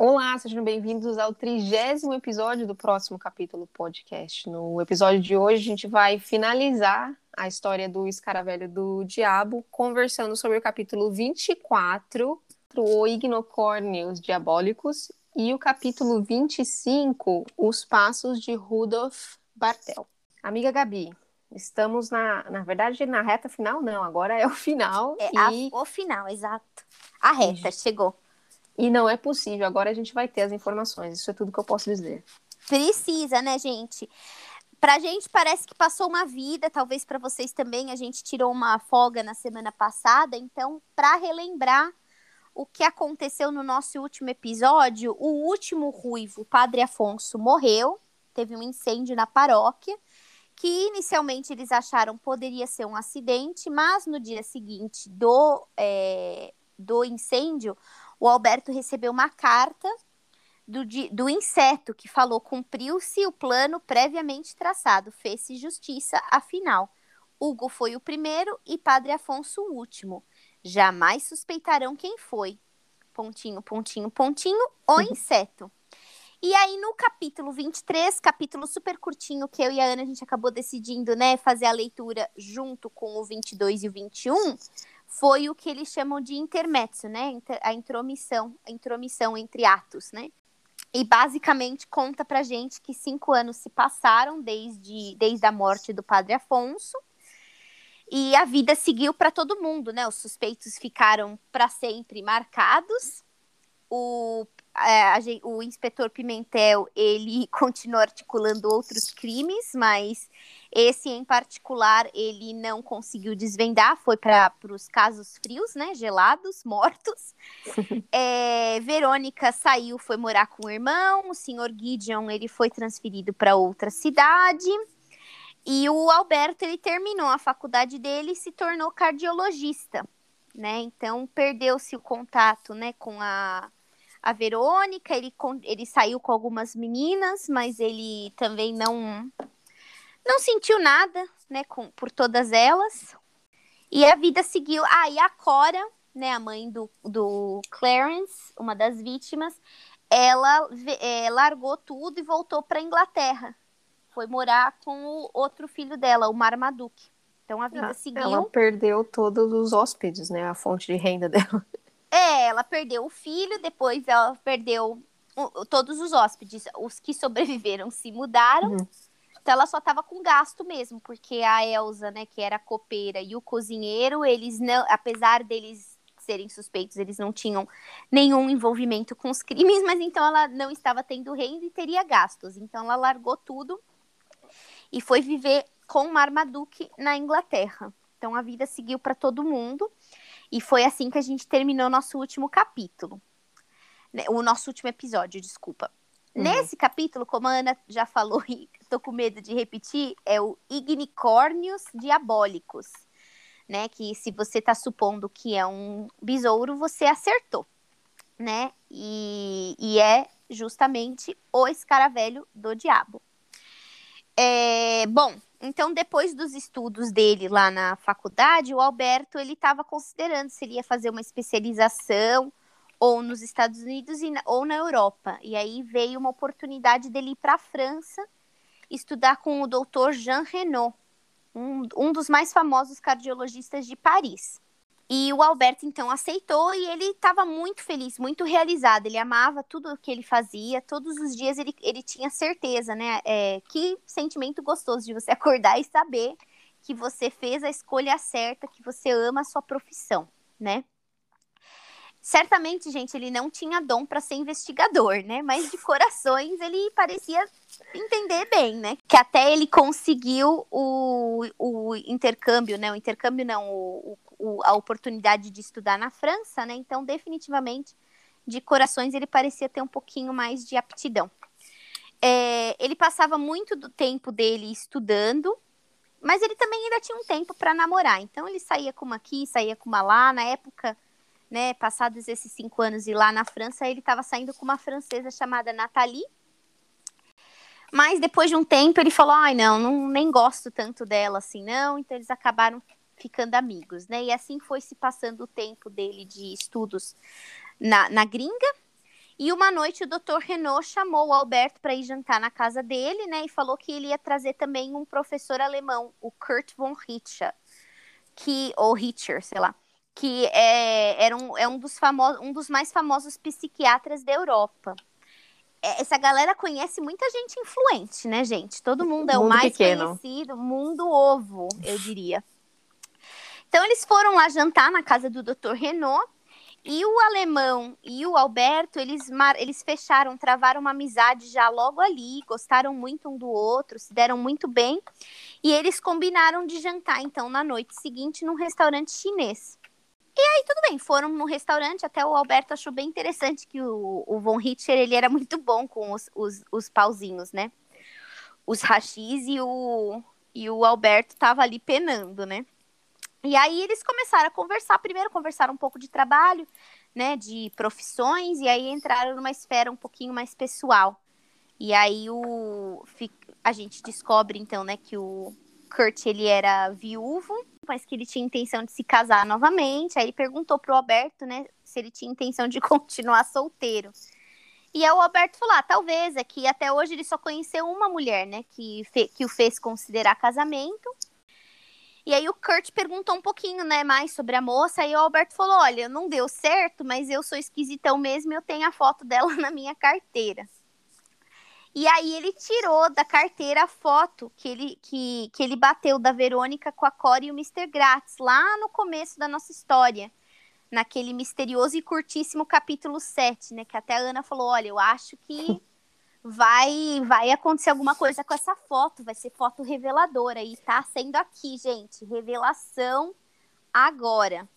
Olá, sejam bem-vindos ao trigésimo episódio do próximo capítulo podcast. No episódio de hoje, a gente vai finalizar a história do escaravelho do diabo, conversando sobre o capítulo 24, o Ignocórnios Diabólicos, e o capítulo 25, Os Passos de Rudolf Bartel. Amiga Gabi, estamos na, na verdade, na reta final, não, agora é o final. É e... a, o final, exato. A reta, chegou. E não é possível, agora a gente vai ter as informações, isso é tudo que eu posso dizer. Precisa, né, gente? Pra gente parece que passou uma vida, talvez para vocês também, a gente tirou uma folga na semana passada, então, para relembrar o que aconteceu no nosso último episódio, o último ruivo, o Padre Afonso, morreu, teve um incêndio na paróquia, que inicialmente eles acharam poderia ser um acidente, mas no dia seguinte do, é, do incêndio, o Alberto recebeu uma carta do, do inseto que falou cumpriu-se o plano previamente traçado, fez-se justiça, afinal. Hugo foi o primeiro e Padre Afonso o último. Jamais suspeitarão quem foi. Pontinho, pontinho, pontinho, o uhum. inseto. E aí, no capítulo 23, capítulo super curtinho, que eu e a Ana a gente acabou decidindo, né, fazer a leitura junto com o 22 e o 21, foi o que eles chamam de intermezzo, né? A intromissão, a intromissão entre atos, né? E basicamente conta pra gente que cinco anos se passaram desde, desde a morte do padre Afonso e a vida seguiu para todo mundo, né? Os suspeitos ficaram para sempre marcados. O a, o inspetor Pimentel ele continuou articulando outros crimes, mas esse em particular ele não conseguiu desvendar, foi para os casos frios, né, gelados, mortos. é, Verônica saiu, foi morar com o irmão. O senhor Gideon ele foi transferido para outra cidade. E o Alberto ele terminou a faculdade dele e se tornou cardiologista, né? Então perdeu-se o contato, né, com a a Verônica, ele, ele saiu com algumas meninas, mas ele também não não sentiu nada, né, com, por todas elas. E a vida seguiu. Ah, e a Cora, né, a mãe do, do Clarence, uma das vítimas, ela é, largou tudo e voltou para Inglaterra. Foi morar com o outro filho dela, o Marmaduke. Então a vida ela, seguiu. Ela perdeu todos os hóspedes, né? A fonte de renda dela. É, ela perdeu o filho, depois ela perdeu todos os hóspedes. Os que sobreviveram se mudaram. Uhum. Então ela só estava com gasto mesmo, porque a Elsa, né, que era a copeira e o cozinheiro, eles não, apesar deles serem suspeitos, eles não tinham nenhum envolvimento com os crimes, mas então ela não estava tendo renda e teria gastos. Então ela largou tudo e foi viver com Marmaduke na Inglaterra. Então a vida seguiu para todo mundo. E foi assim que a gente terminou o nosso último capítulo. Né, o nosso último episódio, desculpa. Uhum. Nesse capítulo, como a Ana já falou e tô com medo de repetir, é o Ignicórnios Diabólicos. Né, que se você está supondo que é um besouro, você acertou, né? E, e é justamente o escaravelho do diabo. É, bom, então, depois dos estudos dele lá na faculdade, o Alberto ele estava considerando se ele ia fazer uma especialização ou nos Estados Unidos ou na Europa. E aí veio uma oportunidade dele ir para a França estudar com o doutor Jean Renault, um, um dos mais famosos cardiologistas de Paris. E o Alberto então aceitou e ele estava muito feliz, muito realizado. Ele amava tudo o que ele fazia, todos os dias ele, ele tinha certeza, né? É, que sentimento gostoso de você acordar e saber que você fez a escolha certa, que você ama a sua profissão, né? Certamente, gente, ele não tinha dom para ser investigador, né? Mas de corações ele parecia entender bem, né? Que até ele conseguiu o, o intercâmbio, né? O intercâmbio não, o, o, a oportunidade de estudar na França, né? Então, definitivamente, de corações ele parecia ter um pouquinho mais de aptidão. É, ele passava muito do tempo dele estudando, mas ele também ainda tinha um tempo para namorar. Então, ele saía com uma aqui, saía com uma lá. Na época né, passados esses cinco anos e lá na França, ele estava saindo com uma francesa chamada Nathalie. Mas depois de um tempo ele falou: ai, não, não, nem gosto tanto dela assim, não. Então eles acabaram ficando amigos, né? E assim foi se passando o tempo dele de estudos na, na gringa. E uma noite o Dr. Renault chamou o Alberto para ir jantar na casa dele, né? E falou que ele ia trazer também um professor alemão, o Kurt von Richter, que ou Richter, sei lá, que é, era um, é um dos famosos, um dos mais famosos psiquiatras da Europa. É, essa galera conhece muita gente influente, né, gente? Todo mundo é mundo o mais pequeno. conhecido, mundo ovo, eu diria. Então eles foram lá jantar na casa do Dr. Renault e o alemão e o Alberto, eles, eles fecharam, travaram uma amizade já logo ali, gostaram muito um do outro, se deram muito bem. E eles combinaram de jantar, então, na noite seguinte, num restaurante chinês. E aí, tudo bem, foram no restaurante, até o Alberto achou bem interessante que o, o Von Richter, ele era muito bom com os, os, os pauzinhos, né? Os rachis e o, e o Alberto tava ali penando, né? E aí eles começaram a conversar, primeiro conversaram um pouco de trabalho, né, de profissões, e aí entraram numa esfera um pouquinho mais pessoal. E aí o a gente descobre então, né, que o Kurt ele era viúvo, mas que ele tinha intenção de se casar novamente. Aí ele perguntou pro Alberto, né, se ele tinha intenção de continuar solteiro. E aí o Alberto falou: ah, talvez, é que até hoje ele só conheceu uma mulher, né, que, que o fez considerar casamento. E aí o Kurt perguntou um pouquinho, né, mais sobre a moça, e o Alberto falou: "Olha, não deu certo, mas eu sou esquisitão mesmo, e eu tenho a foto dela na minha carteira". E aí ele tirou da carteira a foto que ele, que, que ele bateu da Verônica com a Cora e o Mr. Gratz, lá no começo da nossa história. Naquele misterioso e curtíssimo capítulo 7, né? Que até a Ana falou: olha, eu acho que vai vai acontecer alguma coisa com essa foto, vai ser foto reveladora e tá sendo aqui, gente, revelação agora,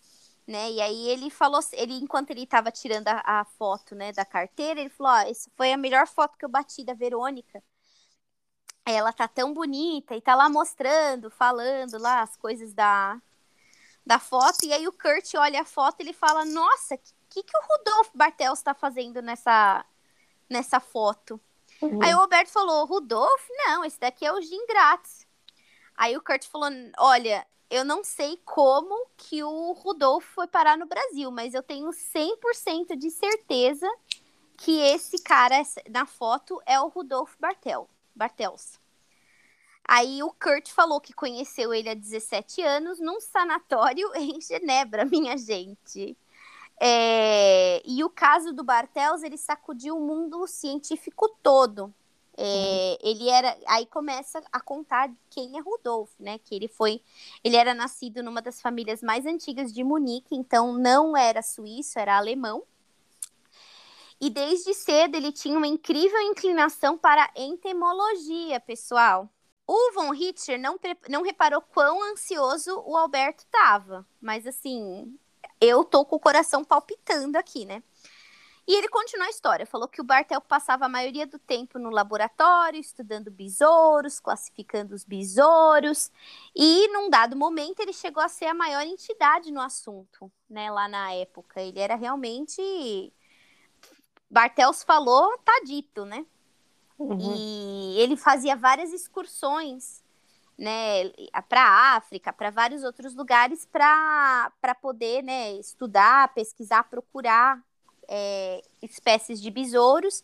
né? E aí ele falou, ele enquanto ele estava tirando a, a, foto, né, da carteira, ele falou: "Ó, oh, essa foi a melhor foto que eu bati da Verônica. Ela tá tão bonita e tá lá mostrando, falando lá as coisas da da foto. E aí o Kurt olha a foto e ele fala: "Nossa, que que, que o Rudolf Bartels está fazendo nessa nessa foto?" Uhum. Aí o Roberto falou, Rudolf? Não, esse daqui é o Jim Gratz. Aí o Kurt falou, olha, eu não sei como que o Rudolf foi parar no Brasil, mas eu tenho 100% de certeza que esse cara na foto é o Rudolf Bartel, Bartels. Aí o Kurt falou que conheceu ele há 17 anos num sanatório em Genebra, minha gente. É, e o caso do Bartels, ele sacudiu o mundo científico todo. É, uhum. ele era aí começa a contar quem é Rudolf, né? Que ele foi, ele era nascido numa das famílias mais antigas de Munique, então não era suíço, era alemão. E desde cedo ele tinha uma incrível inclinação para entomologia, pessoal. O Von Richter não, não reparou quão ansioso o Alberto estava, mas assim, eu tô com o coração palpitando aqui, né? E ele continua a história. Falou que o Bartel passava a maioria do tempo no laboratório, estudando besouros, classificando os besouros. E num dado momento ele chegou a ser a maior entidade no assunto, né? Lá na época. Ele era realmente. Bartels falou, tá dito, né? Uhum. E ele fazia várias excursões né, para a África, para vários outros lugares, para poder né, estudar, pesquisar, procurar é, espécies de besouros.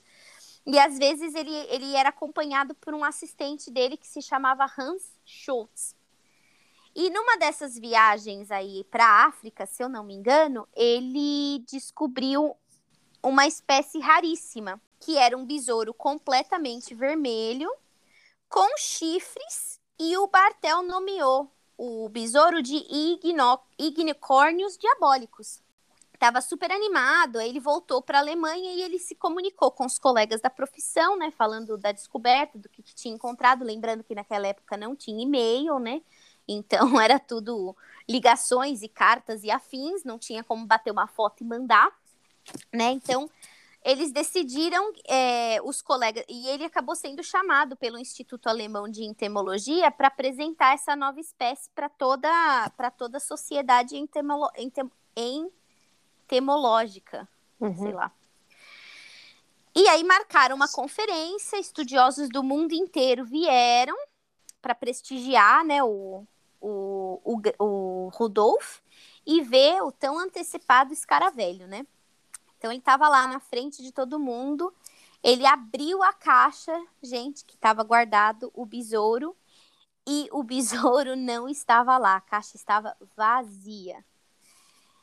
E às vezes ele, ele era acompanhado por um assistente dele que se chamava Hans Schultz. E numa dessas viagens aí para a África, se eu não me engano, ele descobriu uma espécie raríssima, que era um besouro completamente vermelho, com chifres e o Bartel nomeou o besouro de ignicórnios diabólicos. Estava super animado, aí ele voltou para a Alemanha e ele se comunicou com os colegas da profissão, né, falando da descoberta, do que, que tinha encontrado, lembrando que naquela época não tinha e-mail, né, então era tudo ligações e cartas e afins, não tinha como bater uma foto e mandar, né, então eles decidiram, é, os colegas, e ele acabou sendo chamado pelo Instituto Alemão de Entomologia para apresentar essa nova espécie para toda, toda a sociedade entomolo, entomológica, uhum. sei lá. E aí marcaram uma conferência, estudiosos do mundo inteiro vieram para prestigiar né, o, o, o, o Rudolf e ver o tão antecipado escaravelho, né? Então ele estava lá na frente de todo mundo. Ele abriu a caixa, gente, que estava guardado o besouro, e o besouro não estava lá. A caixa estava vazia.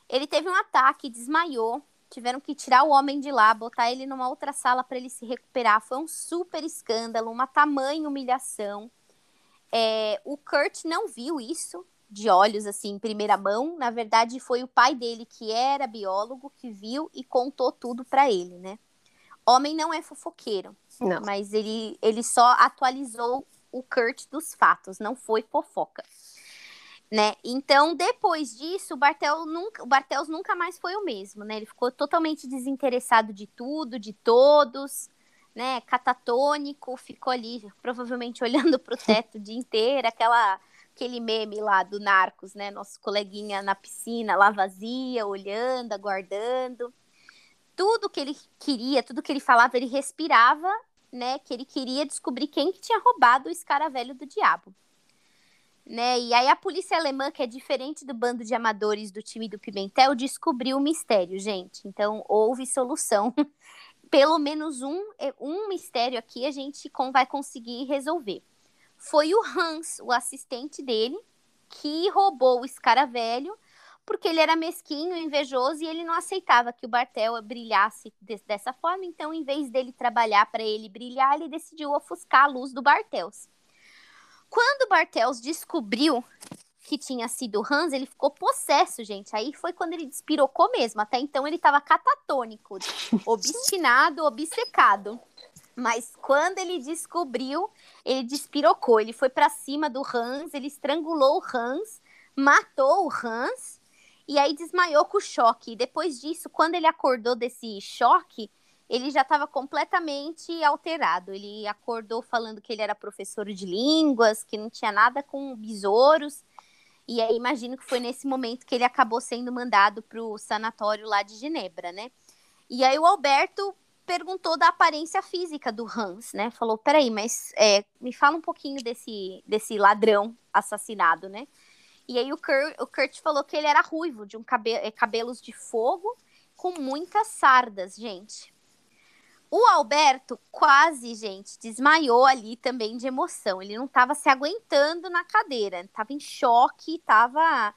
Ele teve um ataque, desmaiou. Tiveram que tirar o homem de lá, botar ele numa outra sala para ele se recuperar. Foi um super escândalo, uma tamanha humilhação. É, o Kurt não viu isso de olhos assim em primeira mão. Na verdade, foi o pai dele que era biólogo que viu e contou tudo para ele, né? Homem não é fofoqueiro, Não. mas ele ele só atualizou o Kurt dos fatos, não foi fofoca. Né? Então, depois disso, o, Bartel nunca, o Bartels nunca mais foi o mesmo, né? Ele ficou totalmente desinteressado de tudo, de todos, né? Catatônico, ficou ali, provavelmente olhando para o teto o dia inteiro, aquela aquele meme lá do Narcos, né? Nosso coleguinha na piscina, lá vazia, olhando, aguardando. Tudo que ele queria, tudo que ele falava, ele respirava, né? Que ele queria descobrir quem que tinha roubado o escaravelho do diabo. Né? E aí a polícia alemã, que é diferente do bando de amadores do time do Pimentel, descobriu o mistério, gente. Então houve solução. Pelo menos um, um mistério aqui a gente vai conseguir resolver. Foi o Hans, o assistente dele, que roubou o escaravelho, porque ele era mesquinho, invejoso e ele não aceitava que o Bartel brilhasse de dessa forma. Então, em vez dele trabalhar para ele brilhar, ele decidiu ofuscar a luz do Bartels. Quando Bartels descobriu que tinha sido Hans, ele ficou possesso, gente. Aí foi quando ele despirocou mesmo. Até então ele estava catatônico, obstinado, obcecado. Mas quando ele descobriu, ele despirocou. Ele foi para cima do Hans, ele estrangulou o Hans, matou o Hans e aí desmaiou com o choque. E depois disso, quando ele acordou desse choque, ele já estava completamente alterado. Ele acordou falando que ele era professor de línguas, que não tinha nada com besouros. E aí imagino que foi nesse momento que ele acabou sendo mandado para o sanatório lá de Genebra, né? E aí o Alberto perguntou da aparência física do Hans, né? Falou, peraí, mas é, me fala um pouquinho desse, desse ladrão assassinado, né? E aí o Kurt, o Kurt falou que ele era ruivo, de um cabe cabelos de fogo, com muitas sardas, gente. O Alberto quase, gente, desmaiou ali também de emoção. Ele não estava se aguentando na cadeira, estava em choque, estava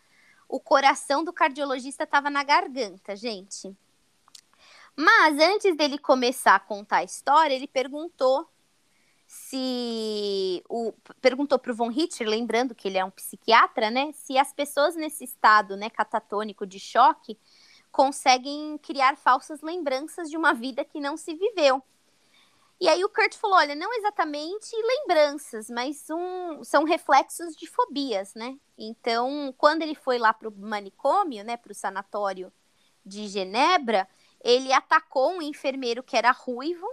o coração do cardiologista estava na garganta, gente. Mas antes dele começar a contar a história, ele perguntou se o perguntou para o von Hitcher, lembrando que ele é um psiquiatra, né, se as pessoas nesse estado, né, catatônico de choque, conseguem criar falsas lembranças de uma vida que não se viveu. E aí o Kurt falou, olha, não exatamente lembranças, mas um, são reflexos de fobias, né? Então, quando ele foi lá para o manicômio, né, para o sanatório de Genebra, ele atacou um enfermeiro que era ruivo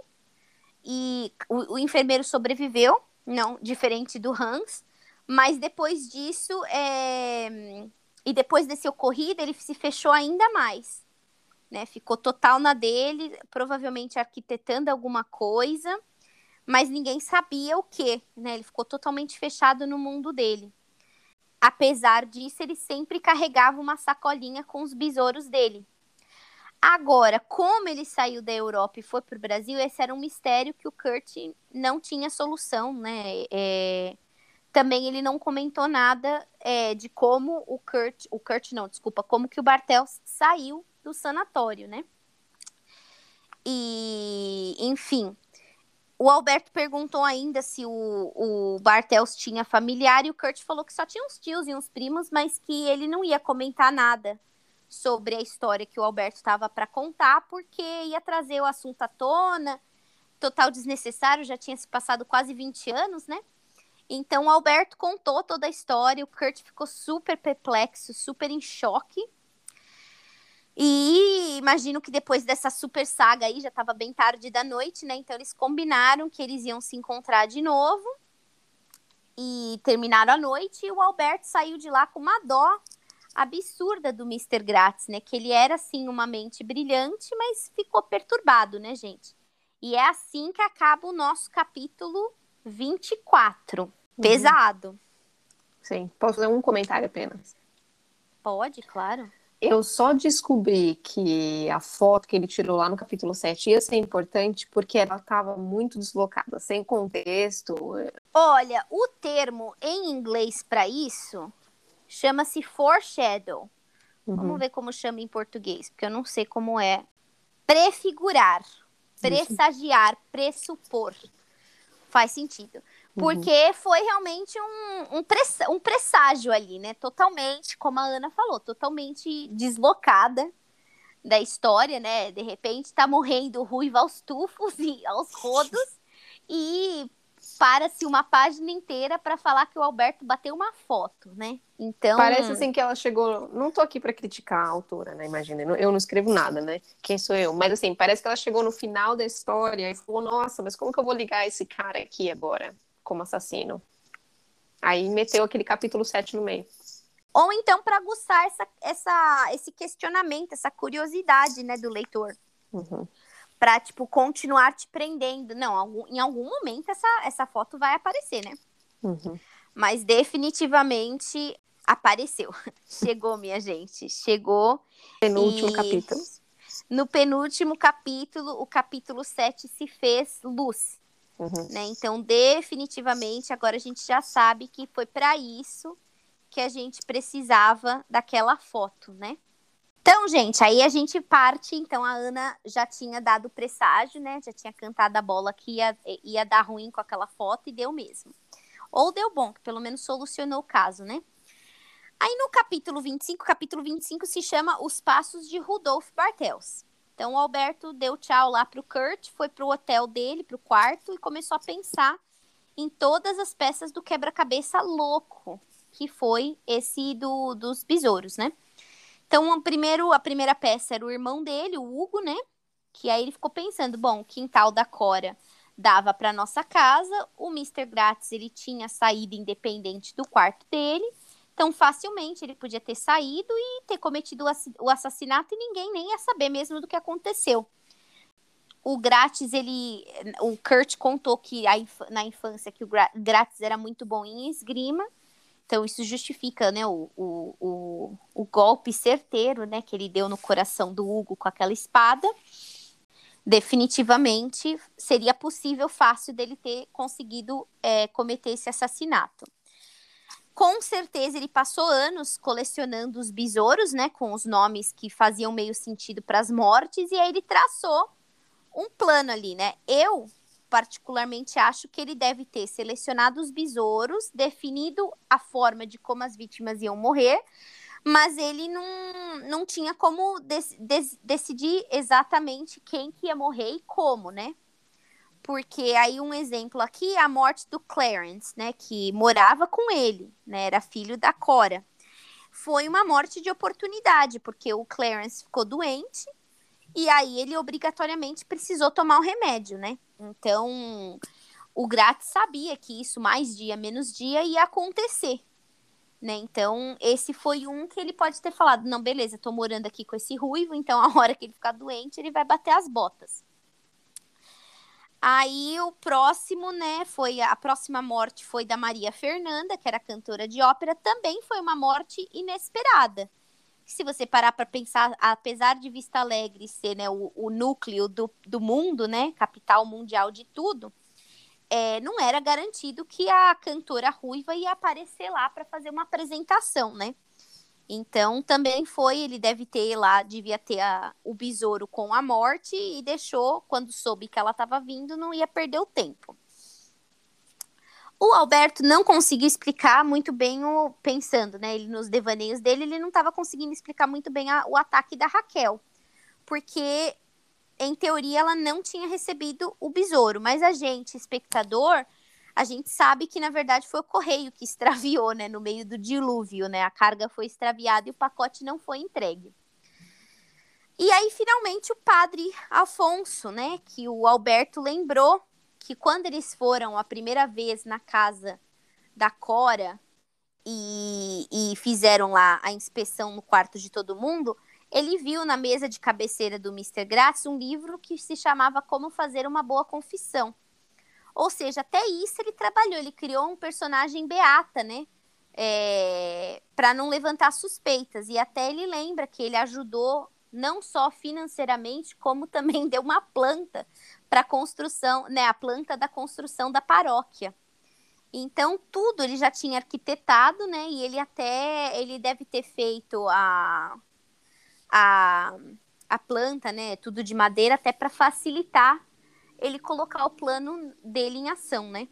e o, o enfermeiro sobreviveu, não diferente do Hans, mas depois disso é, e depois desse ocorrido, ele se fechou ainda mais. Né? Ficou total na dele, provavelmente arquitetando alguma coisa, mas ninguém sabia o que. Né? Ele ficou totalmente fechado no mundo dele. Apesar disso, ele sempre carregava uma sacolinha com os besouros dele. Agora, como ele saiu da Europa e foi para o Brasil, esse era um mistério que o Kurt não tinha solução, né? É também ele não comentou nada é, de como o Kurt, o Kurt não, desculpa, como que o Bartels saiu do sanatório, né? E, enfim, o Alberto perguntou ainda se o, o Bartels tinha familiar e o Kurt falou que só tinha uns tios e uns primos, mas que ele não ia comentar nada sobre a história que o Alberto estava para contar, porque ia trazer o assunto à tona, total desnecessário, já tinha se passado quase 20 anos, né? Então o Alberto contou toda a história, o Kurt ficou super perplexo, super em choque. E imagino que depois dessa super saga aí, já estava bem tarde da noite, né? Então eles combinaram que eles iam se encontrar de novo. E terminaram a noite e o Alberto saiu de lá com uma dó absurda do Mr. Gratz, né? Que ele era assim uma mente brilhante, mas ficou perturbado, né, gente? E é assim que acaba o nosso capítulo 24. Uhum. Pesado. Sim. Posso fazer um comentário apenas? Pode, claro. Eu só descobri que a foto que ele tirou lá no capítulo 7 ia ser importante porque ela estava muito deslocada, sem contexto. Olha, o termo em inglês para isso chama-se foreshadow. Uhum. Vamos ver como chama em português, porque eu não sei como é. Prefigurar, pressagiar, pressupor. Faz sentido. Uhum. Porque uhum. foi realmente um, um, press, um presságio ali, né? Totalmente, como a Ana falou, totalmente deslocada da história, né? De repente tá morrendo ruiva aos tufos e aos rodos. e para-se uma página inteira para falar que o Alberto bateu uma foto, né? Então. Parece assim que ela chegou. Não tô aqui para criticar a autora, né? Imagina, eu não escrevo nada, né? Quem sou eu? Mas assim, parece que ela chegou no final da história e falou: nossa, mas como que eu vou ligar esse cara aqui agora? Como assassino. Aí meteu aquele capítulo 7 no meio. Ou então para aguçar essa, essa, esse questionamento, essa curiosidade, né, do leitor. Uhum. Pra, tipo, continuar te prendendo. Não, em algum momento essa, essa foto vai aparecer, né? Uhum. Mas definitivamente apareceu. Chegou, minha gente. Chegou. Penúltimo e... capítulo. No penúltimo capítulo, o capítulo 7 se fez luz. Uhum. Né? Então, definitivamente, agora a gente já sabe que foi para isso que a gente precisava daquela foto, né? Então, gente, aí a gente parte. Então, a Ana já tinha dado presságio, né? Já tinha cantado a bola que ia, ia dar ruim com aquela foto e deu mesmo. Ou deu bom, que pelo menos solucionou o caso, né? Aí no capítulo 25, capítulo 25 se chama Os Passos de Rudolf Bartels. Então o Alberto deu tchau lá pro Kurt, foi pro hotel dele, pro quarto e começou a pensar em todas as peças do quebra-cabeça louco, que foi esse do, dos besouros, né? Então, o primeiro, a primeira peça era o irmão dele, o Hugo, né? Que aí ele ficou pensando, bom, o quintal da Cora dava para nossa casa, o Mr. Gratz, ele tinha saída independente do quarto dele, então, facilmente ele podia ter saído e ter cometido o assassinato e ninguém nem ia saber mesmo do que aconteceu. O Gratz, ele. O Kurt contou que inf na infância que o Gratz era muito bom em esgrima. Então, isso justifica né, o, o, o, o golpe certeiro né, que ele deu no coração do Hugo com aquela espada definitivamente seria possível, fácil dele ter conseguido é, cometer esse assassinato. Com certeza ele passou anos colecionando os besouros, né, com os nomes que faziam meio sentido para as mortes, e aí ele traçou um plano ali, né? Eu particularmente acho que ele deve ter selecionado os besouros, definido a forma de como as vítimas iam morrer, mas ele não, não tinha como decidir exatamente quem que ia morrer e como, né? Porque aí um exemplo aqui é a morte do Clarence, né, que morava com ele, né, era filho da Cora. Foi uma morte de oportunidade, porque o Clarence ficou doente e aí ele obrigatoriamente precisou tomar o remédio, né? Então, o Gratz sabia que isso mais dia menos dia ia acontecer, né? Então, esse foi um que ele pode ter falado: não, beleza, tô morando aqui com esse ruivo, então a hora que ele ficar doente, ele vai bater as botas. Aí o próximo, né, foi a próxima morte foi da Maria Fernanda, que era cantora de ópera, também foi uma morte inesperada. Se você parar para pensar, apesar de Vista Alegre ser né, o, o núcleo do, do mundo, né, capital mundial de tudo, é, não era garantido que a cantora ruiva ia aparecer lá para fazer uma apresentação, né? Então, também foi, ele deve ter lá, devia ter a, o besouro com a morte e deixou, quando soube que ela estava vindo, não ia perder o tempo. O Alberto não conseguiu explicar muito bem o pensando, né? Ele nos devaneios dele, ele não estava conseguindo explicar muito bem a, o ataque da Raquel, porque em teoria ela não tinha recebido o besouro, mas a gente, espectador, a gente sabe que na verdade foi o correio que extraviou, né, no meio do dilúvio, né? A carga foi extraviada e o pacote não foi entregue. E aí finalmente o padre Afonso, né, que o Alberto lembrou que quando eles foram a primeira vez na casa da Cora e, e fizeram lá a inspeção no quarto de todo mundo, ele viu na mesa de cabeceira do Mr. Gratz um livro que se chamava Como Fazer uma Boa Confissão. Ou seja, até isso ele trabalhou, ele criou um personagem beata, né? é, para não levantar suspeitas. E até ele lembra que ele ajudou não só financeiramente, como também deu uma planta para construção, né, a planta da construção da paróquia. Então tudo ele já tinha arquitetado, né? E ele até ele deve ter feito a a, a planta, né? Tudo de madeira até para facilitar ele colocar o plano dele em ação, né?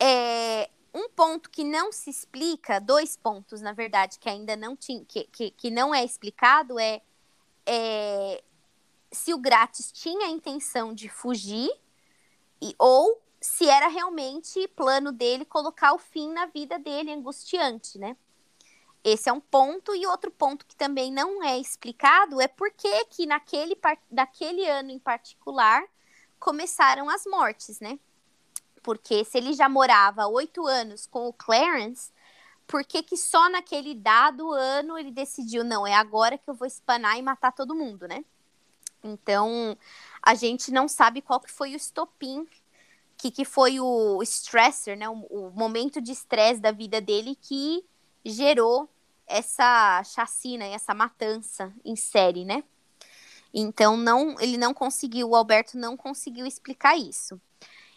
É, um ponto que não se explica, dois pontos, na verdade, que ainda não tinha, que, que, que não é explicado, é, é se o Grátis tinha a intenção de fugir e, ou se era realmente plano dele colocar o fim na vida dele, angustiante, né? Esse é um ponto. E outro ponto que também não é explicado é por que, que naquele, naquele ano em particular começaram as mortes, né? Porque se ele já morava oito anos com o Clarence, por que, que só naquele dado ano ele decidiu, não, é agora que eu vou espanar e matar todo mundo, né? Então, a gente não sabe qual que foi o estopim, que, que foi o stressor, né? O, o momento de estresse da vida dele que gerou essa chacina, essa matança em série, né? Então não, ele não conseguiu, o Alberto não conseguiu explicar isso.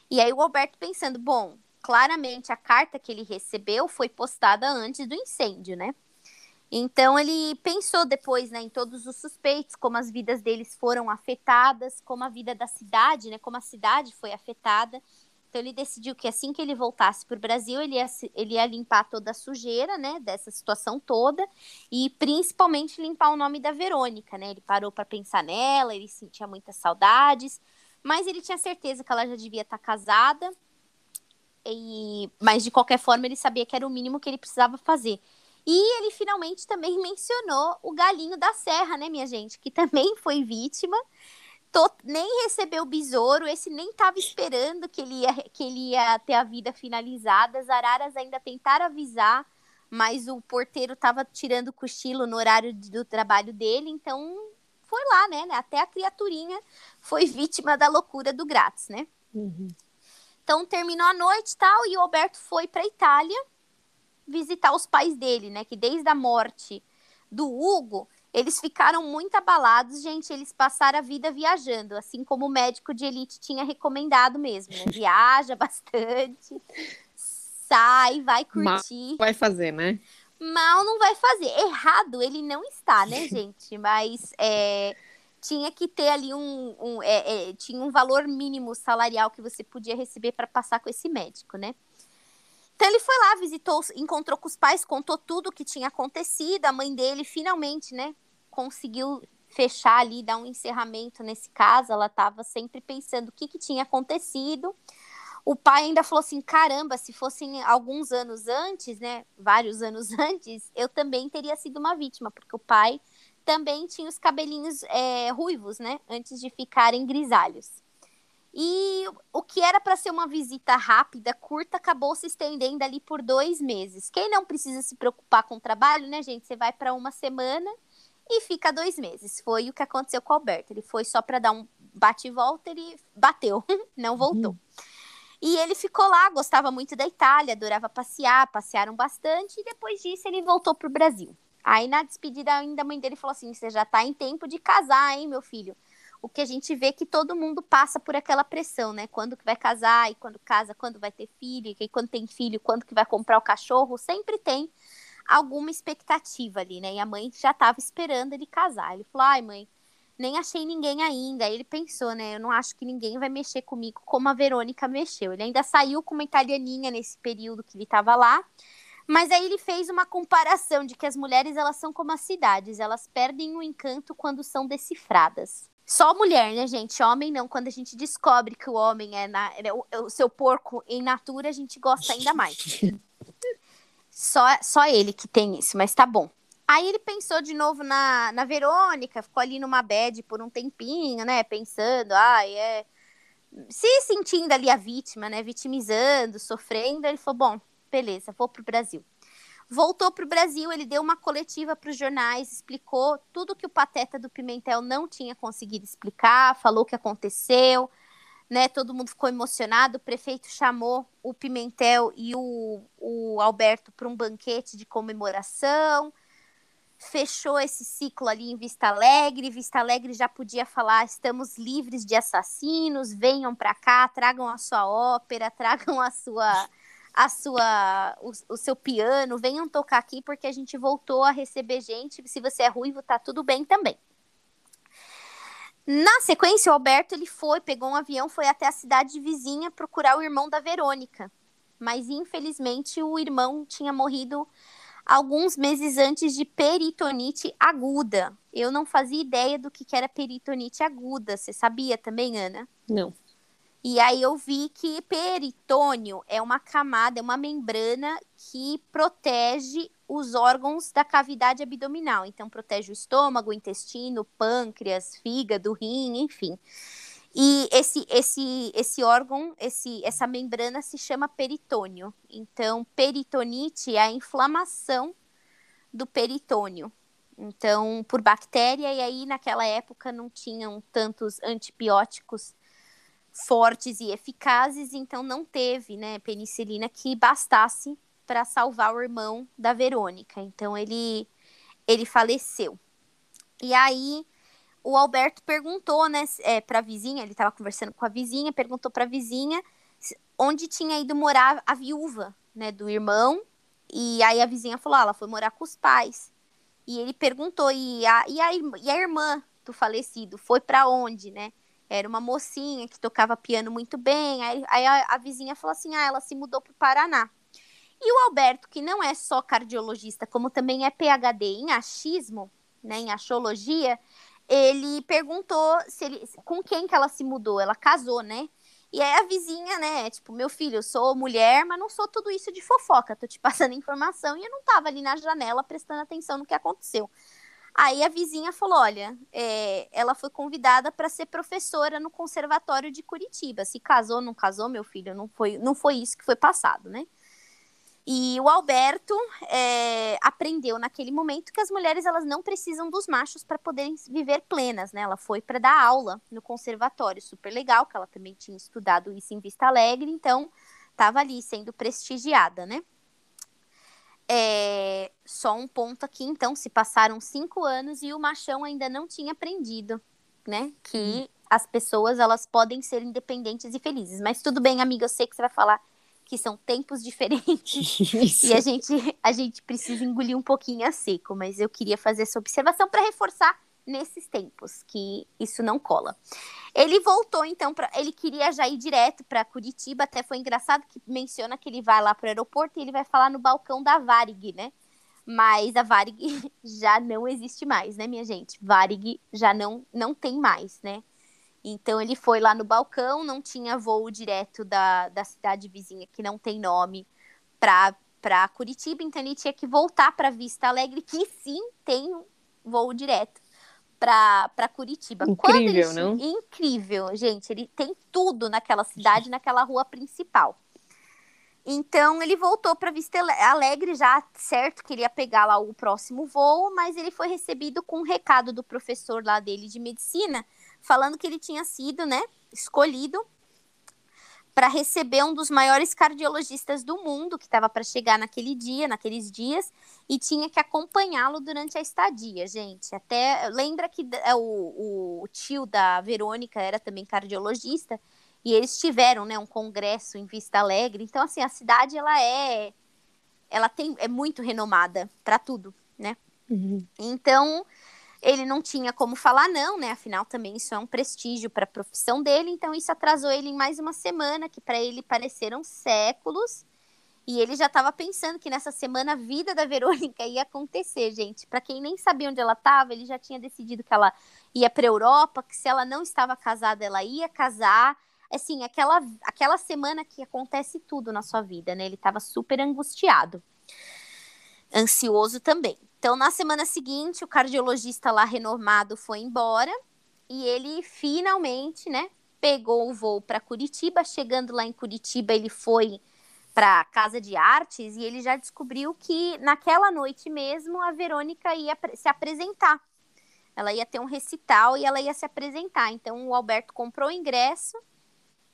E aí o Alberto pensando, bom, claramente a carta que ele recebeu foi postada antes do incêndio, né? Então ele pensou depois, né, em todos os suspeitos, como as vidas deles foram afetadas, como a vida da cidade, né, como a cidade foi afetada. Então ele decidiu que assim que ele voltasse para o Brasil, ele ia, ele ia limpar toda a sujeira, né, dessa situação toda e principalmente limpar o nome da Verônica, né? Ele parou para pensar nela, ele sentia muitas saudades, mas ele tinha certeza que ela já devia estar tá casada. E mas de qualquer forma ele sabia que era o mínimo que ele precisava fazer. E ele finalmente também mencionou o galinho da serra, né, minha gente, que também foi vítima tô, nem recebeu o besouro, esse nem estava esperando que ele, ia, que ele ia ter a vida finalizada. As araras ainda tentaram avisar, mas o porteiro estava tirando cochilo no horário do trabalho dele, então foi lá, né? Até a criaturinha foi vítima da loucura do grátis, né? Uhum. Então terminou a noite e tal, e o Alberto foi para Itália visitar os pais dele, né? Que desde a morte do Hugo, eles ficaram muito abalados, gente. Eles passaram a vida viajando, assim como o médico de elite tinha recomendado mesmo. Né? Viaja bastante, sai, vai curtir. Mal vai fazer, né? Mal não vai fazer. Errado ele não está, né, gente? Mas é, tinha que ter ali um, um é, é, tinha um valor mínimo salarial que você podia receber para passar com esse médico, né? Então ele foi lá, visitou, encontrou com os pais, contou tudo o que tinha acontecido. A mãe dele finalmente, né, conseguiu fechar ali, dar um encerramento nesse caso. Ela estava sempre pensando o que, que tinha acontecido. O pai ainda falou assim: caramba, se fossem alguns anos antes, né, vários anos antes, eu também teria sido uma vítima, porque o pai também tinha os cabelinhos é, ruivos, né, antes de ficarem grisalhos. E o que era para ser uma visita rápida, curta, acabou se estendendo ali por dois meses. Quem não precisa se preocupar com o trabalho, né, gente? Você vai para uma semana e fica dois meses. Foi o que aconteceu com o Alberto. Ele foi só para dar um bate e volta, ele bateu, não voltou. Uhum. E ele ficou lá, gostava muito da Itália, adorava passear, passearam bastante, e depois disso ele voltou para o Brasil. Aí na despedida ainda a mãe dele falou assim: você já está em tempo de casar, hein, meu filho? O que a gente vê que todo mundo passa por aquela pressão, né? Quando que vai casar e quando casa, quando vai ter filho, e quando tem filho, quando que vai comprar o cachorro, sempre tem alguma expectativa ali, né? E a mãe já estava esperando ele casar. Ele falou: "Ai, mãe, nem achei ninguém ainda". Aí ele pensou, né? Eu não acho que ninguém vai mexer comigo como a Verônica mexeu. Ele ainda saiu com uma italianinha nesse período que ele estava lá. Mas aí ele fez uma comparação de que as mulheres elas são como as cidades, elas perdem o encanto quando são decifradas. Só mulher, né, gente? Homem não. Quando a gente descobre que o homem é, na, é o, é o, seu porco em natura, a gente gosta ainda mais. só, só ele que tem isso, mas tá bom. Aí ele pensou de novo na, na Verônica, ficou ali numa bed por um tempinho, né? Pensando, ai, ah, é. Se sentindo ali a vítima, né? Vitimizando, sofrendo. Ele falou: bom, beleza, vou pro Brasil. Voltou para o Brasil, ele deu uma coletiva para os jornais, explicou tudo que o Pateta do Pimentel não tinha conseguido explicar, falou o que aconteceu, né? Todo mundo ficou emocionado. O prefeito chamou o Pimentel e o, o Alberto para um banquete de comemoração. Fechou esse ciclo ali em Vista Alegre. Vista Alegre já podia falar: estamos livres de assassinos, venham para cá, tragam a sua ópera, tragam a sua a sua o, o, seu piano, venham tocar aqui porque a gente voltou a receber gente. Se você é ruivo, tá tudo bem também. Na sequência, o Alberto ele foi, pegou um avião, foi até a cidade vizinha procurar o irmão da Verônica. Mas infelizmente o irmão tinha morrido alguns meses antes de peritonite aguda. Eu não fazia ideia do que era peritonite aguda. Você sabia também, Ana? Não. E aí eu vi que peritônio é uma camada, é uma membrana que protege os órgãos da cavidade abdominal. Então, protege o estômago, o intestino, pâncreas, fígado, rim, enfim. E esse, esse, esse órgão, esse, essa membrana se chama peritônio. Então, peritonite é a inflamação do peritônio. Então, por bactéria, e aí naquela época não tinham tantos antibióticos fortes e eficazes, então não teve, né, penicilina que bastasse para salvar o irmão da Verônica. Então ele ele faleceu. E aí o Alberto perguntou, né, é, para a vizinha, ele estava conversando com a vizinha, perguntou para a vizinha onde tinha ido morar a viúva, né, do irmão. E aí a vizinha falou, ah, ela foi morar com os pais. E ele perguntou, e a, e a, e a irmã do falecido foi para onde, né? Era uma mocinha que tocava piano muito bem. Aí, aí a, a, vizinha falou assim: ah, ela se mudou para o Paraná. E o Alberto, que não é só cardiologista, como também é PhD em achismo, né, em astrologia, ele perguntou se ele, com quem que ela se mudou. Ela casou, né? E aí a vizinha, né, tipo, meu filho, eu sou mulher, mas não sou tudo isso de fofoca, tô te passando informação e eu não tava ali na janela prestando atenção no que aconteceu. Aí a vizinha falou: olha, é, ela foi convidada para ser professora no Conservatório de Curitiba. Se casou, não casou, meu filho, não foi, não foi isso que foi passado, né? E o Alberto é, aprendeu naquele momento que as mulheres elas não precisam dos machos para poderem viver plenas, né? Ela foi para dar aula no conservatório, super legal, que ela também tinha estudado isso em Vista Alegre, então estava ali sendo prestigiada, né? É, só um ponto aqui, então, se passaram cinco anos e o machão ainda não tinha aprendido, né? Que as pessoas elas podem ser independentes e felizes. Mas tudo bem, amiga, eu sei que você vai falar que são tempos diferentes Isso. e a gente, a gente precisa engolir um pouquinho a seco, mas eu queria fazer essa observação para reforçar nesses tempos que isso não cola. Ele voltou então para ele queria já ir direto para Curitiba, até foi engraçado que menciona que ele vai lá para o aeroporto e ele vai falar no balcão da Varig, né? Mas a Varig já não existe mais, né, minha gente? Varig já não não tem mais, né? Então ele foi lá no balcão, não tinha voo direto da, da cidade vizinha, que não tem nome, para Curitiba, então ele tinha que voltar para Vista Alegre, que sim tem voo direto para Curitiba. Incrível, ele... não? Incrível, gente. Ele tem tudo naquela cidade, naquela rua principal. Então ele voltou para Vista Alegre já, certo, queria pegar lá o próximo voo, mas ele foi recebido com um recado do professor lá dele de medicina, falando que ele tinha sido, né, escolhido para receber um dos maiores cardiologistas do mundo, que estava para chegar naquele dia, naqueles dias, e tinha que acompanhá-lo durante a estadia, gente. Até lembra que é, o, o tio da Verônica era também cardiologista, e eles tiveram, né, um congresso em Vista Alegre. Então, assim, a cidade ela é, ela tem é muito renomada para tudo, né? Uhum. Então ele não tinha como falar não, né? Afinal, também isso é um prestígio para a profissão dele, então isso atrasou ele em mais uma semana, que para ele pareceram séculos. E ele já estava pensando que nessa semana a vida da Verônica ia acontecer, gente. Para quem nem sabia onde ela estava, ele já tinha decidido que ela ia para Europa, que se ela não estava casada, ela ia casar. Assim, aquela, aquela semana que acontece tudo na sua vida, né? Ele estava super angustiado. Ansioso também. Então, na semana seguinte, o cardiologista lá renomado foi embora e ele finalmente, né, pegou o voo para Curitiba. Chegando lá em Curitiba, ele foi para a Casa de Artes e ele já descobriu que naquela noite mesmo a Verônica ia se apresentar. Ela ia ter um recital e ela ia se apresentar. Então, o Alberto comprou o ingresso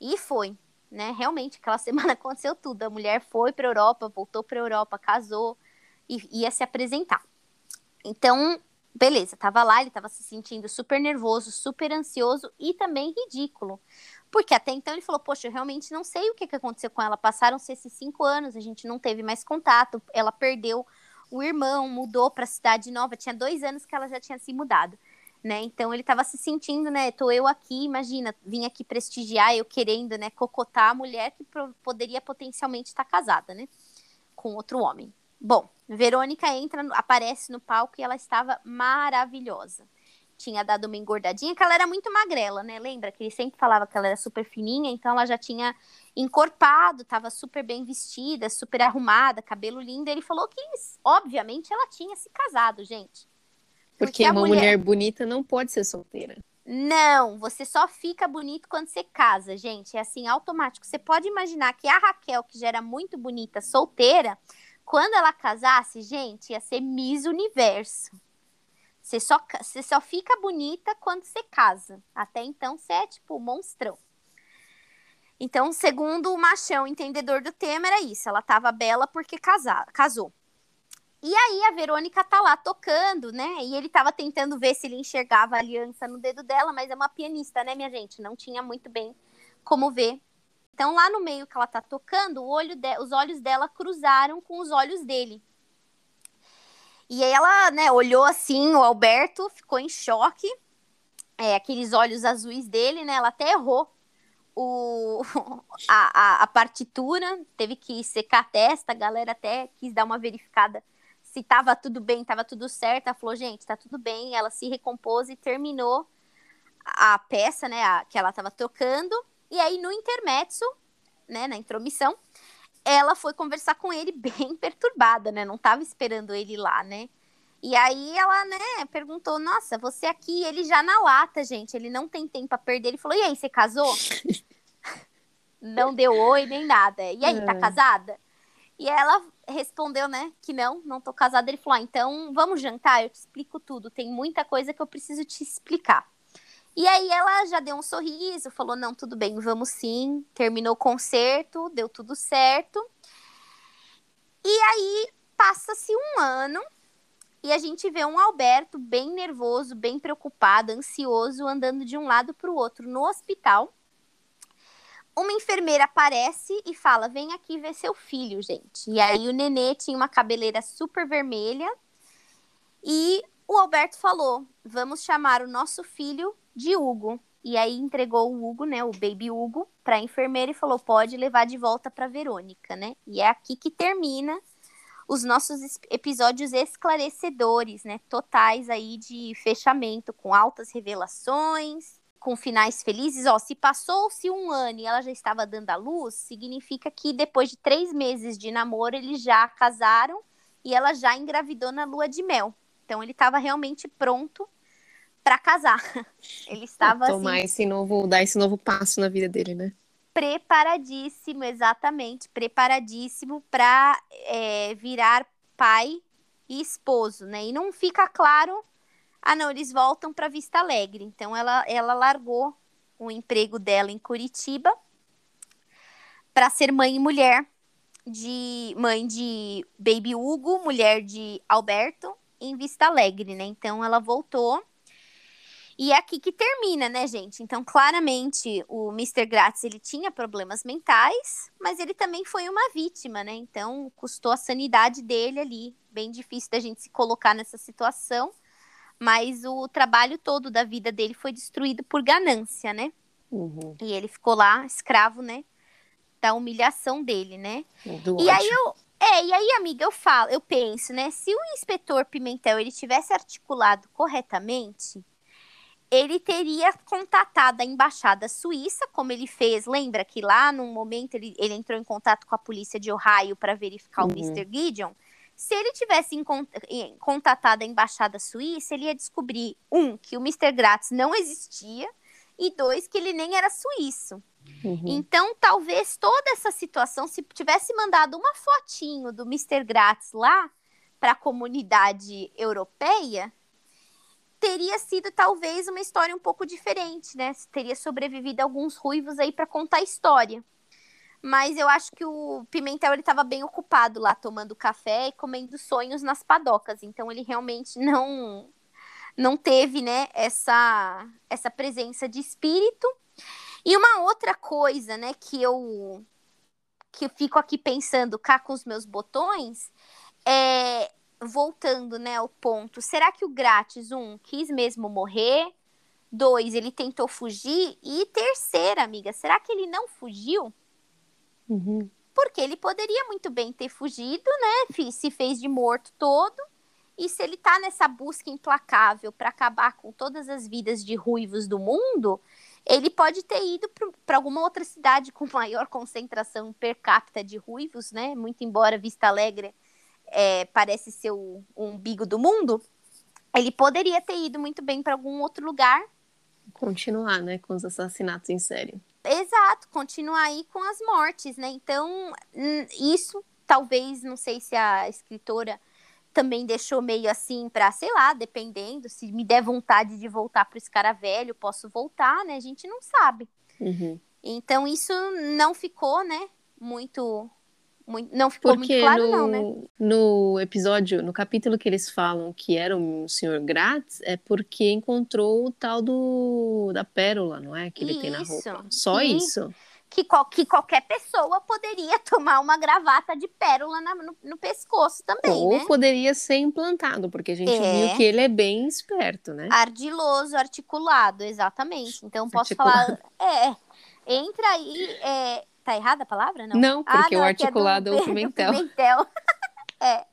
E foi, né? Realmente, aquela semana aconteceu tudo. A mulher foi para Europa, voltou para Europa, casou e ia se apresentar. Então, beleza, tava lá, ele tava se sentindo super nervoso, super ansioso e também ridículo. Porque até então ele falou, poxa, eu realmente não sei o que, que aconteceu com ela. Passaram-se esses cinco anos, a gente não teve mais contato, ela perdeu o irmão, mudou para cidade nova, tinha dois anos que ela já tinha se mudado. Né? Então ele estava se sentindo, né? Tô eu aqui, imagina, vim aqui prestigiar, eu querendo, né, cocotar a mulher que poderia potencialmente estar casada, né, com outro homem. Bom, Verônica entra, aparece no palco e ela estava maravilhosa. Tinha dado uma engordadinha, que ela era muito magrela, né? Lembra que ele sempre falava que ela era super fininha, então ela já tinha encorpado, estava super bem vestida, super arrumada, cabelo lindo. Ele falou que, obviamente, ela tinha se casado, gente. Porque, Porque uma mulher... mulher bonita não pode ser solteira. Não, você só fica bonito quando você casa, gente. É assim, automático. Você pode imaginar que a Raquel, que já era muito bonita, solteira, quando ela casasse, gente, ia ser Miss Universo. Você só, você só fica bonita quando você casa. Até então, você é, tipo, monstrão. Então, segundo o machão entendedor do tema, era isso. Ela tava bela porque casar, casou. E aí a Verônica tá lá tocando, né? E ele tava tentando ver se ele enxergava a aliança no dedo dela, mas é uma pianista, né, minha gente? Não tinha muito bem como ver então, lá no meio que ela tá tocando, olho de... os olhos dela cruzaram com os olhos dele. E aí ela, né, olhou assim, o Alberto ficou em choque. É, aqueles olhos azuis dele, né? Ela até errou o, a, a, a, partitura, teve que secar a testa, a galera até quis dar uma verificada se tava tudo bem, tava tudo certo. Ela falou, gente, tá tudo bem. Ela se recompôs e terminou a peça, né, a, que ela tava tocando. E aí, no intermezzo, né, na intromissão, ela foi conversar com ele bem perturbada, né? Não estava esperando ele lá, né? E aí ela, né, perguntou: Nossa, você aqui, ele já na lata, gente, ele não tem tempo a perder. Ele falou: E aí, você casou? não deu oi nem nada. E aí, tá é. casada? E ela respondeu, né, que não, não tô casada. Ele falou: ah, então vamos jantar, eu te explico tudo. Tem muita coisa que eu preciso te explicar. E aí ela já deu um sorriso, falou: não, tudo bem, vamos sim. Terminou o concerto, deu tudo certo. E aí passa-se um ano e a gente vê um Alberto bem nervoso, bem preocupado, ansioso, andando de um lado para o outro no hospital. Uma enfermeira aparece e fala: Vem aqui ver seu filho, gente. E aí o nenê tinha uma cabeleira super vermelha. E o Alberto falou: Vamos chamar o nosso filho de Hugo. E aí entregou o Hugo, né, o baby Hugo, para a enfermeira e falou: pode levar de volta para Verônica, né? E é aqui que termina os nossos episódios esclarecedores, né, totais aí de fechamento, com altas revelações, com finais felizes. Ó, se passou-se um ano e ela já estava dando a luz, significa que depois de três meses de namoro eles já casaram e ela já engravidou na lua de mel. Então ele estava realmente pronto para casar. Ele estava tomar assim, esse novo, dar esse novo passo na vida dele, né? Preparadíssimo, exatamente, preparadíssimo para é, virar pai e esposo, né? E não fica claro. Ah, não, eles voltam para Vista Alegre. Então ela, ela largou o emprego dela em Curitiba para ser mãe e mulher de mãe de Baby Hugo, mulher de Alberto, em Vista Alegre, né? Então ela voltou e é aqui que termina, né, gente? Então, claramente, o Mr. Gratz, ele tinha problemas mentais, mas ele também foi uma vítima, né? Então, custou a sanidade dele ali. Bem difícil da gente se colocar nessa situação. Mas o trabalho todo da vida dele foi destruído por ganância, né? Uhum. E ele ficou lá, escravo, né? Da humilhação dele, né? Do e ódio. aí eu, é, e aí, amiga, eu falo, eu penso, né? Se o inspetor Pimentel ele tivesse articulado corretamente, ele teria contatado a embaixada suíça, como ele fez. Lembra que lá num momento ele, ele entrou em contato com a polícia de Ohio para verificar uhum. o Mr. Gideon? Se ele tivesse contatado a embaixada suíça, ele ia descobrir, um, que o Mr. Gratz não existia, e dois, que ele nem era suíço. Uhum. Então, talvez toda essa situação, se tivesse mandado uma fotinho do Mr. Gratz lá para a comunidade europeia, teria sido talvez uma história um pouco diferente, né? Teria sobrevivido alguns ruivos aí para contar a história. Mas eu acho que o Pimentel ele estava bem ocupado lá tomando café e comendo sonhos nas padocas, então ele realmente não não teve, né, essa essa presença de espírito. E uma outra coisa, né, que eu que eu fico aqui pensando cá com os meus botões, é voltando, né, ao ponto. Será que o grátis um quis mesmo morrer? Dois, ele tentou fugir e terceira, amiga, será que ele não fugiu? Uhum. Porque ele poderia muito bem ter fugido, né? Se fez de morto todo. E se ele tá nessa busca implacável para acabar com todas as vidas de ruivos do mundo, ele pode ter ido para alguma outra cidade com maior concentração per capita de ruivos, né? Muito embora Vista Alegre é, parece ser o, o umbigo do mundo, ele poderia ter ido muito bem para algum outro lugar. Continuar, né, com os assassinatos em série. Exato, continuar aí com as mortes, né? Então, isso talvez, não sei se a escritora também deixou meio assim para, sei lá, dependendo, se me der vontade de voltar para esse cara velho, posso voltar, né? A gente não sabe. Uhum. Então isso não ficou, né? Muito, muito não ficou Porque muito claro, no, não, né? No episódio, no capítulo que eles falam que era o Senhor Gratz, é porque encontrou o tal do da pérola, não é? Que ele isso. tem na roupa. Só isso que, que qualquer pessoa poderia tomar uma gravata de pérola na, no, no, pescoço também, Ou né? poderia ser implantado, porque a gente é. viu que ele é bem esperto, né? Ardiloso, articulado, exatamente. Então posso articulado. falar... É, entra aí... É, tá errada a palavra? Não, não porque ah, não, o articulado é, do, é o pimentel. pimentel. é.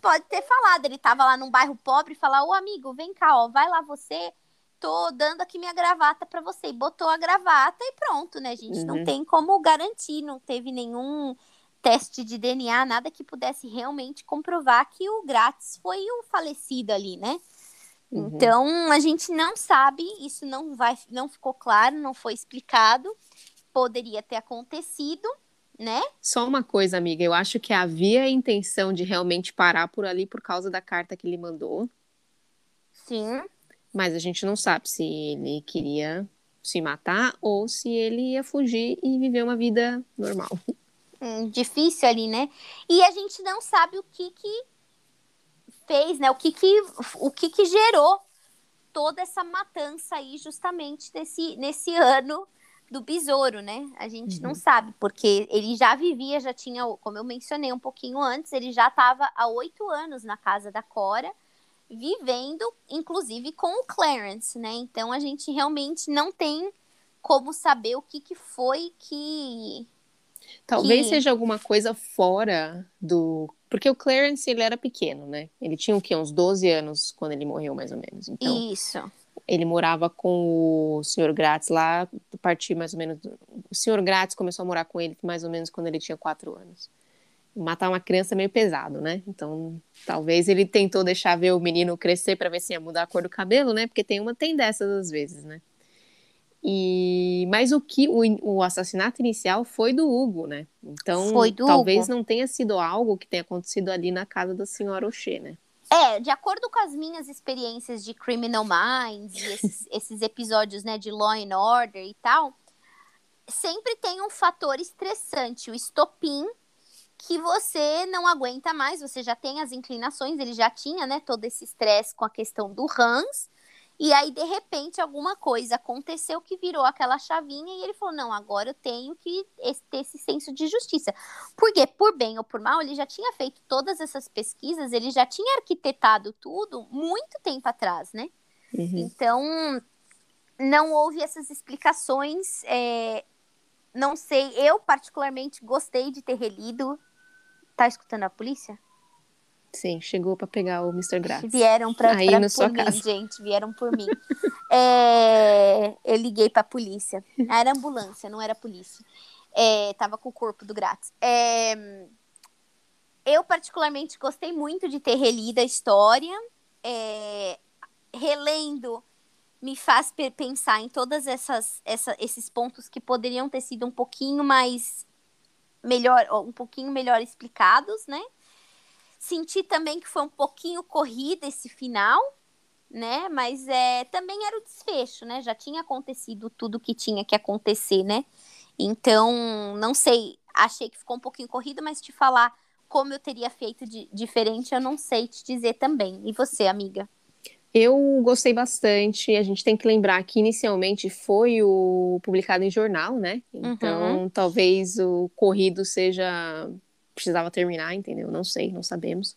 Pode ter falado, ele tava lá num bairro pobre e falar, ô amigo, vem cá, ó, vai lá você tô dando aqui minha gravata para você. E botou a gravata e pronto, né, gente? Uhum. Não tem como garantir, não teve nenhum teste de DNA, nada que pudesse realmente comprovar que o grátis foi o falecido ali, né? Uhum. Então, a gente não sabe, isso não vai não ficou claro, não foi explicado. Poderia ter acontecido, né? Só uma coisa, amiga, eu acho que havia a intenção de realmente parar por ali por causa da carta que ele mandou. Sim. Mas a gente não sabe se ele queria se matar ou se ele ia fugir e viver uma vida normal. Hum, difícil ali, né? E a gente não sabe o que que fez, né? O que que, o que, que gerou toda essa matança aí justamente nesse, nesse ano do besouro, né? A gente uhum. não sabe, porque ele já vivia, já tinha, como eu mencionei um pouquinho antes, ele já estava há oito anos na casa da Cora vivendo, inclusive, com o Clarence, né? Então a gente realmente não tem como saber o que, que foi que. Talvez que... seja alguma coisa fora do. Porque o Clarence, ele era pequeno, né? Ele tinha o quê? Uns 12 anos quando ele morreu, mais ou menos. Então, Isso. Ele morava com o Sr. Gratz lá, partir mais ou menos. O Sr. Gratz começou a morar com ele mais ou menos quando ele tinha 4 anos matar uma criança é meio pesado, né? Então, talvez ele tentou deixar ver o menino crescer para ver se ia mudar a cor do cabelo, né? Porque tem uma tem dessas às vezes, né? E mas o que o, o assassinato inicial foi do Hugo, né? Então, talvez Hugo. não tenha sido algo que tenha acontecido ali na casa da senhora Oxê, né? É, de acordo com as minhas experiências de Criminal Minds esses, esses episódios, né, de Law and Order e tal, sempre tem um fator estressante, o estopim que você não aguenta mais, você já tem as inclinações, ele já tinha, né, todo esse estresse com a questão do Hans, e aí, de repente, alguma coisa aconteceu que virou aquela chavinha e ele falou: não, agora eu tenho que ter esse senso de justiça. Porque, por bem ou por mal, ele já tinha feito todas essas pesquisas, ele já tinha arquitetado tudo muito tempo atrás, né? Uhum. Então, não houve essas explicações. É... Não sei, eu particularmente gostei de ter relido. Tá escutando a polícia? Sim, chegou para pegar o Mr. Grátis. Vieram para Aí pra, por mim, casa. gente. Vieram por mim. é, eu liguei para a polícia. Era ambulância, não era polícia. É, tava com o corpo do Grátis. É, eu, particularmente, gostei muito de ter relido a história. É, relendo me faz pensar em todas essas, essa, esses pontos que poderiam ter sido um pouquinho mais melhor, um pouquinho melhor explicados, né? Senti também que foi um pouquinho corrida esse final, né? Mas é, também era o desfecho, né? Já tinha acontecido tudo que tinha que acontecer, né? Então, não sei, achei que ficou um pouquinho corrido, mas te falar como eu teria feito de diferente, eu não sei te dizer também. E você, amiga? Eu gostei bastante. A gente tem que lembrar que inicialmente foi o publicado em jornal, né? Então, uhum. talvez o corrido seja precisava terminar, entendeu? Não sei, não sabemos.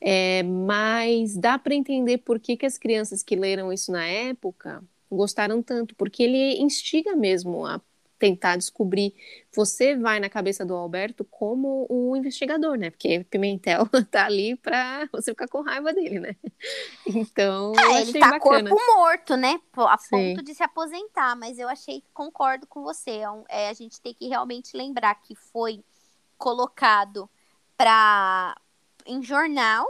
É, mas dá para entender por que, que as crianças que leram isso na época gostaram tanto, porque ele instiga mesmo a tentar descobrir. Você vai na cabeça do Alberto como o investigador, né? Porque Pimentel tá ali para você ficar com raiva dele, né? Então, é, ele tá bacana. corpo morto, né? A Sim. ponto de se aposentar, mas eu achei, concordo com você. É, é, a gente tem que realmente lembrar que foi colocado para em jornal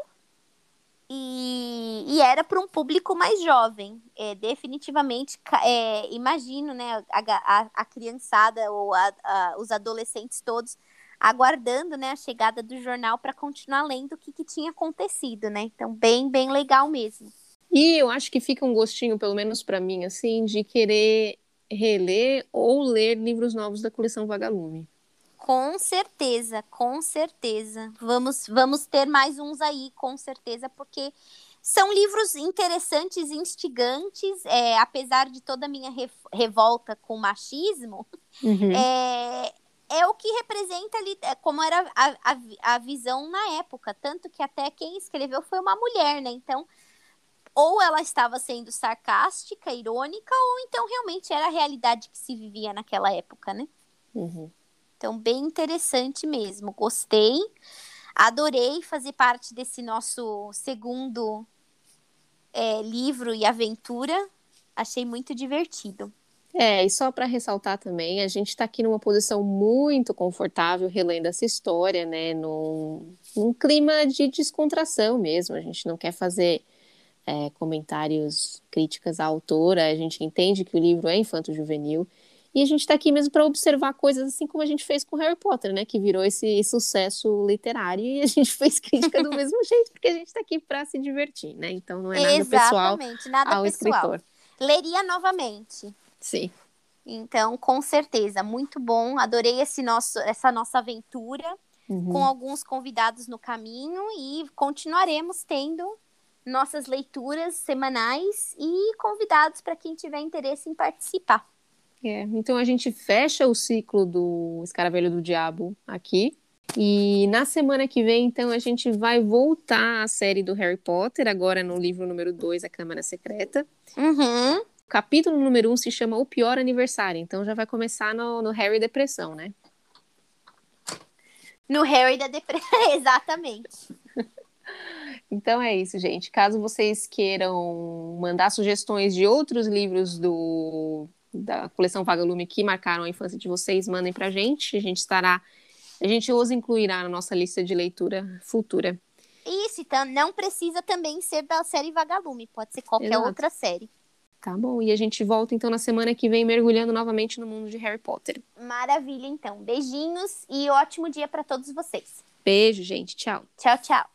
e, e era para um público mais jovem. É, definitivamente, é, imagino né, a, a, a criançada ou a, a, os adolescentes todos aguardando né, a chegada do jornal para continuar lendo o que, que tinha acontecido, né? Então, bem, bem legal mesmo. E eu acho que fica um gostinho, pelo menos para mim, assim, de querer reler ou ler livros novos da coleção Vagalume. Com certeza, com certeza. Vamos, vamos ter mais uns aí, com certeza, porque são livros interessantes, instigantes, é, apesar de toda a minha re revolta com o machismo, uhum. é, é o que representa ali, é, como era a, a, a visão na época. Tanto que até quem escreveu foi uma mulher, né? Então, ou ela estava sendo sarcástica, irônica, ou então realmente era a realidade que se vivia naquela época, né? Uhum. Então, bem interessante mesmo. Gostei. Adorei fazer parte desse nosso segundo é, livro e aventura. Achei muito divertido. É, e só para ressaltar também, a gente está aqui numa posição muito confortável relendo essa história, né? Num, num clima de descontração mesmo. A gente não quer fazer é, comentários, críticas à autora, a gente entende que o livro é infanto-juvenil. E a gente está aqui mesmo para observar coisas assim como a gente fez com Harry Potter, né? Que virou esse sucesso literário e a gente fez crítica do mesmo jeito, porque a gente está aqui para se divertir, né? Então não é nada Exatamente, pessoal nada ao pessoal. escritor. Leria novamente. Sim. Então, com certeza, muito bom. Adorei esse nosso, essa nossa aventura uhum. com alguns convidados no caminho e continuaremos tendo nossas leituras semanais e convidados para quem tiver interesse em participar. É, então a gente fecha o ciclo do Escaravelho do Diabo aqui. E na semana que vem, então, a gente vai voltar à série do Harry Potter, agora no livro número 2, A Câmara Secreta. Uhum. O capítulo número 1 um se chama O Pior Aniversário, então já vai começar no, no Harry Depressão, né? No Harry da Depressão, exatamente. Então é isso, gente. Caso vocês queiram mandar sugestões de outros livros do da coleção Vagalume que marcaram a infância de vocês, mandem pra gente. A gente estará. A gente os incluirá na nossa lista de leitura futura. Isso, então não precisa também ser da série Vagalume, pode ser qualquer Exato. outra série. Tá bom, e a gente volta então na semana que vem mergulhando novamente no mundo de Harry Potter. Maravilha, então. Beijinhos e ótimo dia para todos vocês. Beijo, gente. Tchau. Tchau, tchau.